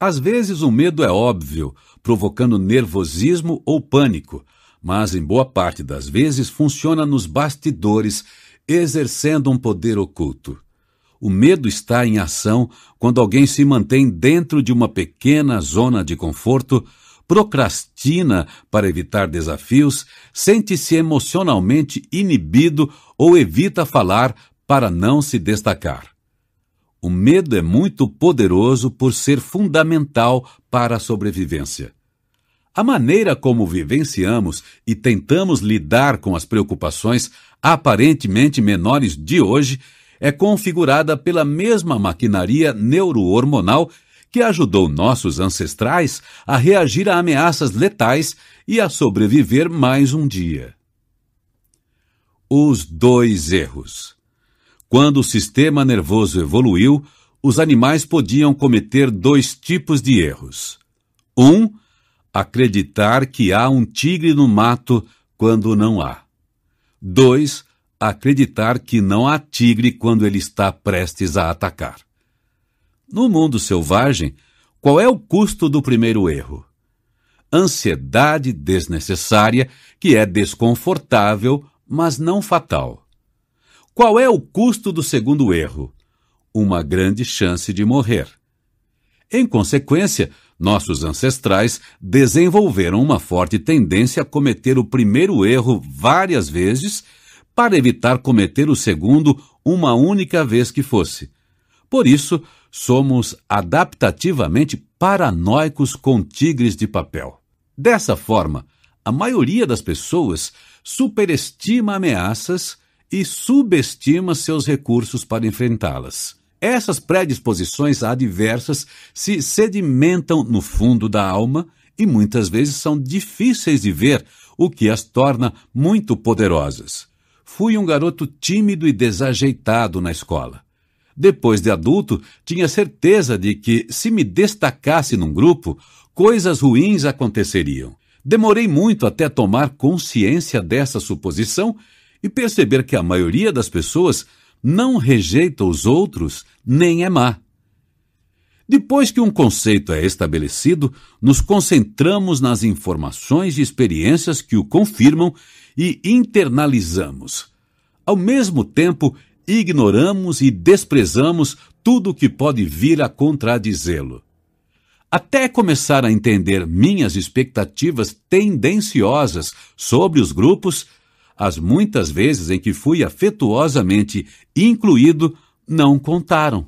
Às vezes o medo é óbvio, provocando nervosismo ou pânico, mas em boa parte das vezes funciona nos bastidores, exercendo um poder oculto. O medo está em ação quando alguém se mantém dentro de uma pequena zona de conforto, procrastina para evitar desafios, sente-se emocionalmente inibido ou evita falar para não se destacar. O medo é muito poderoso por ser fundamental para a sobrevivência. A maneira como vivenciamos e tentamos lidar com as preocupações aparentemente menores de hoje é configurada pela mesma maquinaria neurohormonal que ajudou nossos ancestrais a reagir a ameaças letais e a sobreviver mais um dia. Os dois erros. Quando o sistema nervoso evoluiu, os animais podiam cometer dois tipos de erros. Um, acreditar que há um tigre no mato quando não há. Dois, acreditar que não há tigre quando ele está prestes a atacar. No mundo selvagem, qual é o custo do primeiro erro? Ansiedade desnecessária, que é desconfortável, mas não fatal. Qual é o custo do segundo erro? Uma grande chance de morrer. Em consequência, nossos ancestrais desenvolveram uma forte tendência a cometer o primeiro erro várias vezes para evitar cometer o segundo uma única vez que fosse. Por isso, somos adaptativamente paranoicos com tigres de papel. Dessa forma, a maioria das pessoas superestima ameaças e subestima seus recursos para enfrentá-las. Essas predisposições adversas se sedimentam no fundo da alma e muitas vezes são difíceis de ver, o que as torna muito poderosas. Fui um garoto tímido e desajeitado na escola. Depois de adulto, tinha certeza de que, se me destacasse num grupo, coisas ruins aconteceriam. Demorei muito até tomar consciência dessa suposição e perceber que a maioria das pessoas não rejeita os outros nem é má. Depois que um conceito é estabelecido, nos concentramos nas informações e experiências que o confirmam e internalizamos. Ao mesmo tempo, ignoramos e desprezamos tudo que pode vir a contradizê-lo. Até começar a entender minhas expectativas tendenciosas sobre os grupos, as muitas vezes em que fui afetuosamente incluído não contaram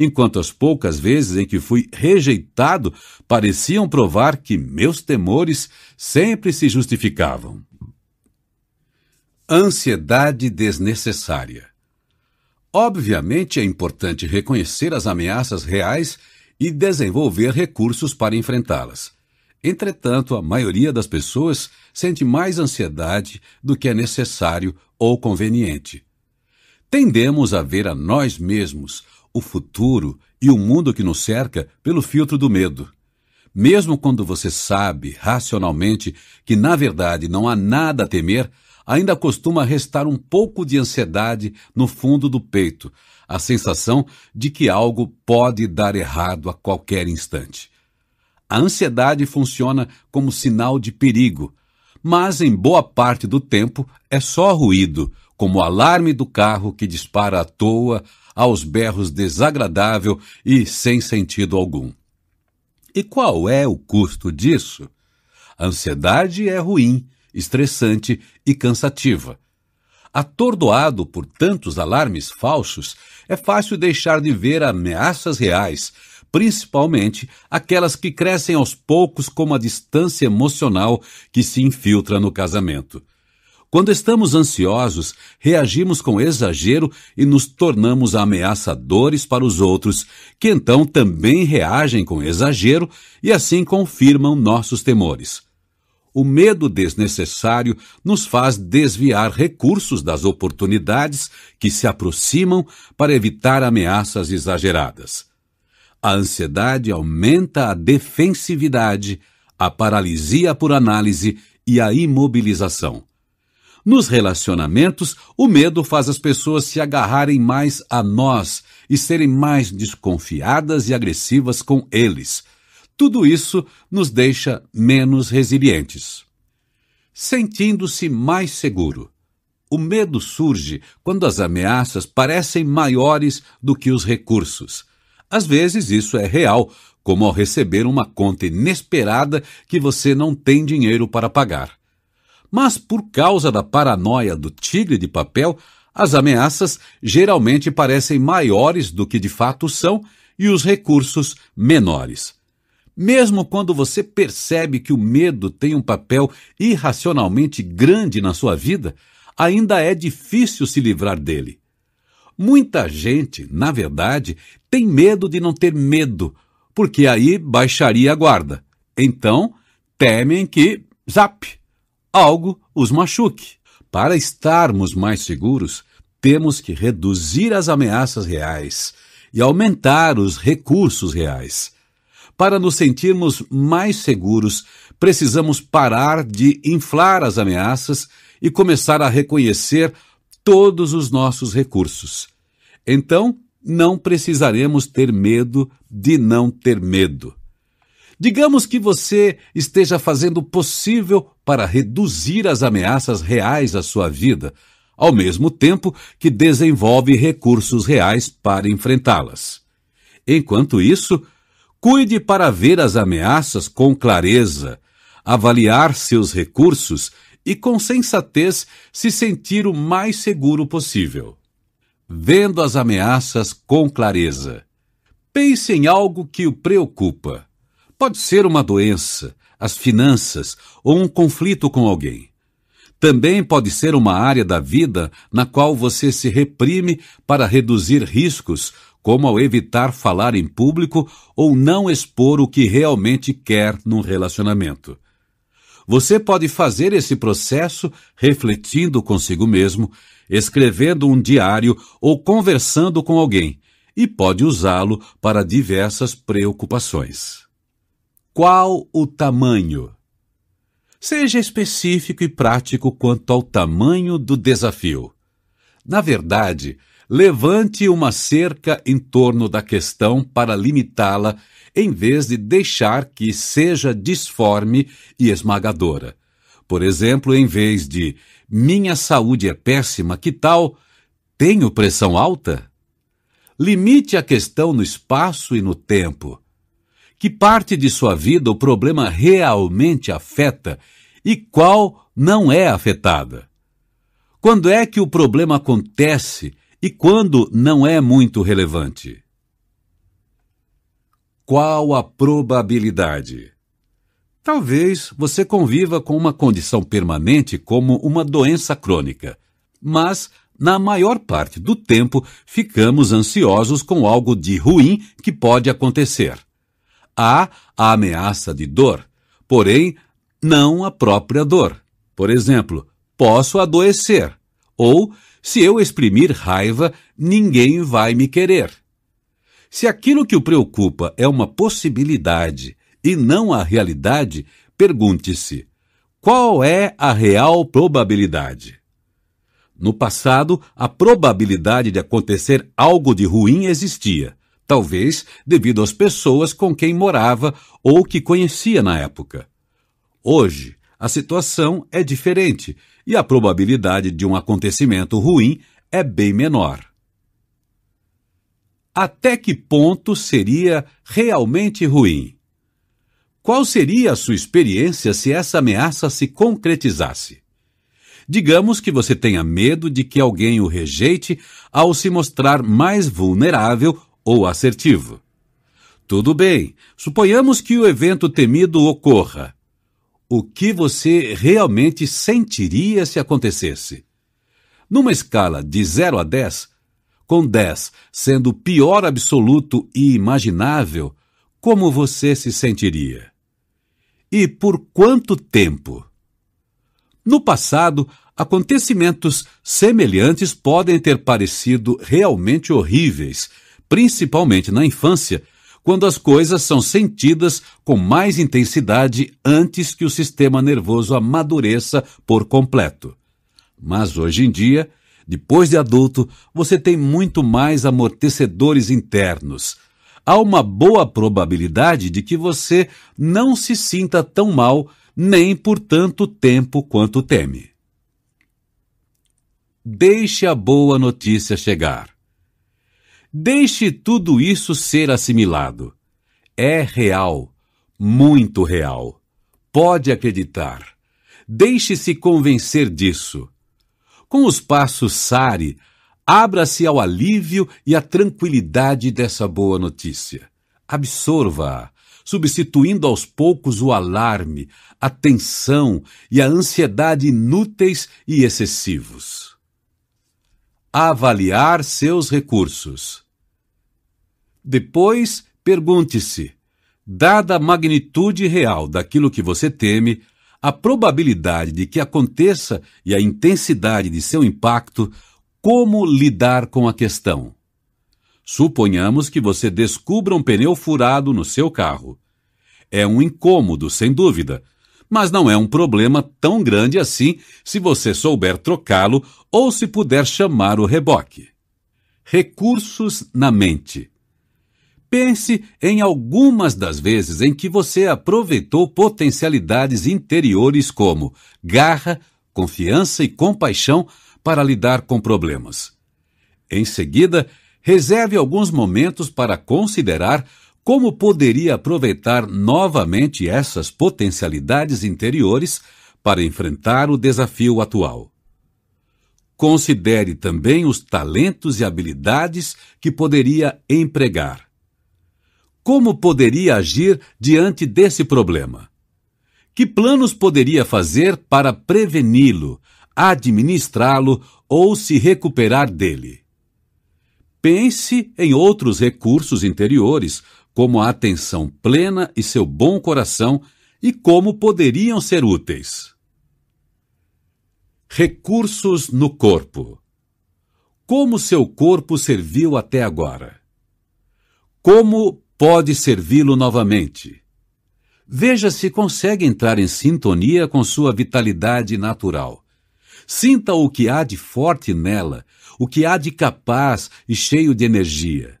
enquanto as poucas vezes em que fui rejeitado pareciam provar que meus temores sempre se justificavam. Ansiedade desnecessária. Obviamente é importante reconhecer as ameaças reais e desenvolver recursos para enfrentá-las. Entretanto, a maioria das pessoas sente mais ansiedade do que é necessário ou conveniente. Tendemos a ver a nós mesmos o futuro e o mundo que nos cerca pelo filtro do medo. Mesmo quando você sabe, racionalmente, que na verdade não há nada a temer, ainda costuma restar um pouco de ansiedade no fundo do peito, a sensação de que algo pode dar errado a qualquer instante. A ansiedade funciona como sinal de perigo, mas em boa parte do tempo é só ruído, como o alarme do carro que dispara à toa aos berros desagradável e sem sentido algum. E qual é o custo disso? A ansiedade é ruim, estressante e cansativa. Atordoado por tantos alarmes falsos, é fácil deixar de ver ameaças reais, principalmente aquelas que crescem aos poucos como a distância emocional que se infiltra no casamento. Quando estamos ansiosos, reagimos com exagero e nos tornamos ameaçadores para os outros, que então também reagem com exagero e assim confirmam nossos temores. O medo desnecessário nos faz desviar recursos das oportunidades que se aproximam para evitar ameaças exageradas. A ansiedade aumenta a defensividade, a paralisia por análise e a imobilização. Nos relacionamentos, o medo faz as pessoas se agarrarem mais a nós e serem mais desconfiadas e agressivas com eles. Tudo isso nos deixa menos resilientes. Sentindo-se mais seguro. O medo surge quando as ameaças parecem maiores do que os recursos. Às vezes isso é real, como ao receber uma conta inesperada que você não tem dinheiro para pagar. Mas por causa da paranoia do tigre de papel, as ameaças geralmente parecem maiores do que de fato são e os recursos menores. Mesmo quando você percebe que o medo tem um papel irracionalmente grande na sua vida, ainda é difícil se livrar dele. Muita gente, na verdade, tem medo de não ter medo, porque aí baixaria a guarda. Então, temem que, zap, algo os machuque. Para estarmos mais seguros, temos que reduzir as ameaças reais e aumentar os recursos reais. Para nos sentirmos mais seguros, precisamos parar de inflar as ameaças e começar a reconhecer todos os nossos recursos. Então, não precisaremos ter medo de não ter medo. Digamos que você esteja fazendo o possível para reduzir as ameaças reais à sua vida, ao mesmo tempo que desenvolve recursos reais para enfrentá-las. Enquanto isso, cuide para ver as ameaças com clareza, avaliar seus recursos e, com sensatez, se sentir o mais seguro possível. Vendo as ameaças com clareza. Pense em algo que o preocupa. Pode ser uma doença, as finanças ou um conflito com alguém. Também pode ser uma área da vida na qual você se reprime para reduzir riscos, como ao evitar falar em público ou não expor o que realmente quer num relacionamento. Você pode fazer esse processo refletindo consigo mesmo, escrevendo um diário ou conversando com alguém, e pode usá-lo para diversas preocupações. Qual o tamanho? Seja específico e prático quanto ao tamanho do desafio. Na verdade, levante uma cerca em torno da questão para limitá-la, em vez de deixar que seja disforme e esmagadora. Por exemplo, em vez de minha saúde é péssima, que tal tenho pressão alta? Limite a questão no espaço e no tempo que parte de sua vida o problema realmente afeta e qual não é afetada. Quando é que o problema acontece e quando não é muito relevante? Qual a probabilidade? Talvez você conviva com uma condição permanente como uma doença crônica, mas na maior parte do tempo ficamos ansiosos com algo de ruim que pode acontecer há a ameaça de dor, porém não a própria dor. Por exemplo, posso adoecer, ou se eu exprimir raiva, ninguém vai me querer. Se aquilo que o preocupa é uma possibilidade e não a realidade, pergunte-se: qual é a real probabilidade? No passado, a probabilidade de acontecer algo de ruim existia talvez devido às pessoas com quem morava ou que conhecia na época. Hoje, a situação é diferente e a probabilidade de um acontecimento ruim é bem menor. Até que ponto seria realmente ruim? Qual seria a sua experiência se essa ameaça se concretizasse? Digamos que você tenha medo de que alguém o rejeite ao se mostrar mais vulnerável ou assertivo. Tudo bem, suponhamos que o evento temido ocorra. O que você realmente sentiria se acontecesse? Numa escala de 0 a 10, com 10 sendo o pior absoluto e imaginável, como você se sentiria? E por quanto tempo? No passado, acontecimentos semelhantes podem ter parecido realmente horríveis, principalmente na infância, quando as coisas são sentidas com mais intensidade antes que o sistema nervoso amadureça por completo. Mas hoje em dia, depois de adulto, você tem muito mais amortecedores internos. Há uma boa probabilidade de que você não se sinta tão mal nem por tanto tempo quanto teme. Deixe a boa notícia chegar. Deixe tudo isso ser assimilado. É real, muito real. Pode acreditar. Deixe-se convencer disso. Com os passos Sari, abra-se ao alívio e à tranquilidade dessa boa notícia. Absorva-a, substituindo aos poucos o alarme, a tensão e a ansiedade inúteis e excessivos. Avaliar seus recursos. Depois, pergunte-se: dada a magnitude real daquilo que você teme, a probabilidade de que aconteça e a intensidade de seu impacto, como lidar com a questão. Suponhamos que você descubra um pneu furado no seu carro. É um incômodo, sem dúvida, mas não é um problema tão grande assim se você souber trocá-lo ou se puder chamar o reboque. Recursos na mente. Pense em algumas das vezes em que você aproveitou potencialidades interiores como garra, confiança e compaixão para lidar com problemas. Em seguida, reserve alguns momentos para considerar como poderia aproveitar novamente essas potencialidades interiores para enfrentar o desafio atual. Considere também os talentos e habilidades que poderia empregar como poderia agir diante desse problema? Que planos poderia fazer para preveni-lo, administrá-lo ou se recuperar dele? Pense em outros recursos interiores, como a atenção plena e seu bom coração, e como poderiam ser úteis. Recursos no corpo. Como seu corpo serviu até agora? Como pode servi-lo novamente. Veja se consegue entrar em sintonia com sua vitalidade natural. Sinta o que há de forte nela, o que há de capaz e cheio de energia.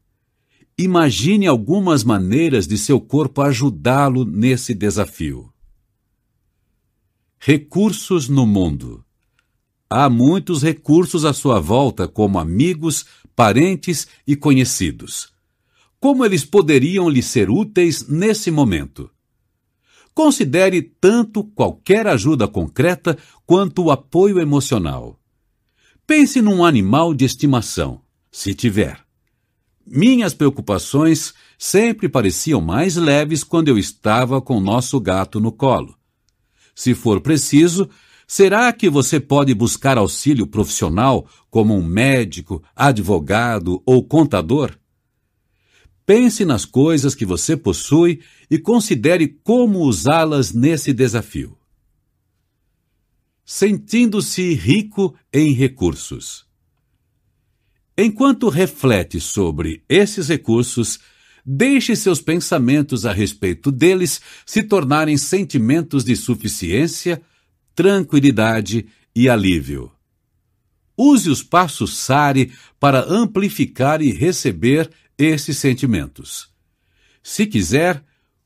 Imagine algumas maneiras de seu corpo ajudá-lo nesse desafio. Recursos no mundo. Há muitos recursos à sua volta, como amigos, parentes e conhecidos como eles poderiam lhe ser úteis nesse momento. Considere tanto qualquer ajuda concreta quanto o apoio emocional. Pense num animal de estimação, se tiver. Minhas preocupações sempre pareciam mais leves quando eu estava com nosso gato no colo. Se for preciso, será que você pode buscar auxílio profissional como um médico, advogado ou contador? Pense nas coisas que você possui e considere como usá-las nesse desafio. Sentindo-se rico em recursos. Enquanto reflete sobre esses recursos, deixe seus pensamentos a respeito deles se tornarem sentimentos de suficiência, tranquilidade e alívio. Use os passos SARI para amplificar e receber esses sentimentos. Se quiser,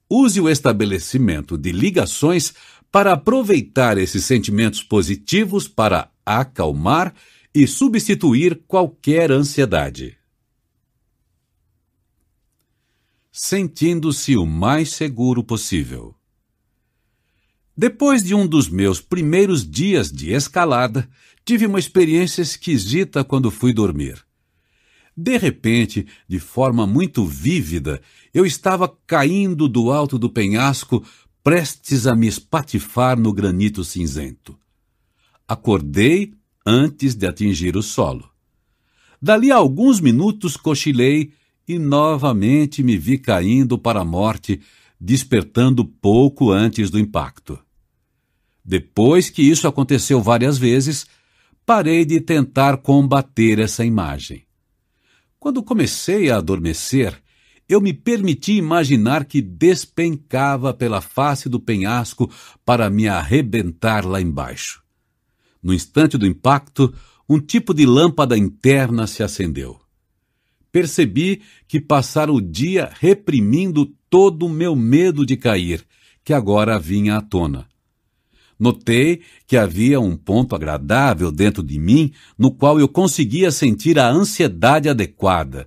use o estabelecimento de ligações para aproveitar esses sentimentos positivos para acalmar e substituir qualquer ansiedade. Sentindo-se o mais seguro possível. Depois de um dos meus primeiros dias de escalada, tive uma experiência esquisita quando fui dormir. De repente, de forma muito vívida, eu estava caindo do alto do penhasco, prestes a me espatifar no granito cinzento. Acordei antes de atingir o solo. Dali a alguns minutos cochilei e novamente me vi caindo para a morte, despertando pouco antes do impacto. Depois que isso aconteceu várias vezes, parei de tentar combater essa imagem. Quando comecei a adormecer, eu me permiti imaginar que despencava pela face do penhasco para me arrebentar lá embaixo. No instante do impacto, um tipo de lâmpada interna se acendeu. Percebi que passara o dia reprimindo todo o meu medo de cair, que agora vinha à tona. Notei que havia um ponto agradável dentro de mim no qual eu conseguia sentir a ansiedade adequada,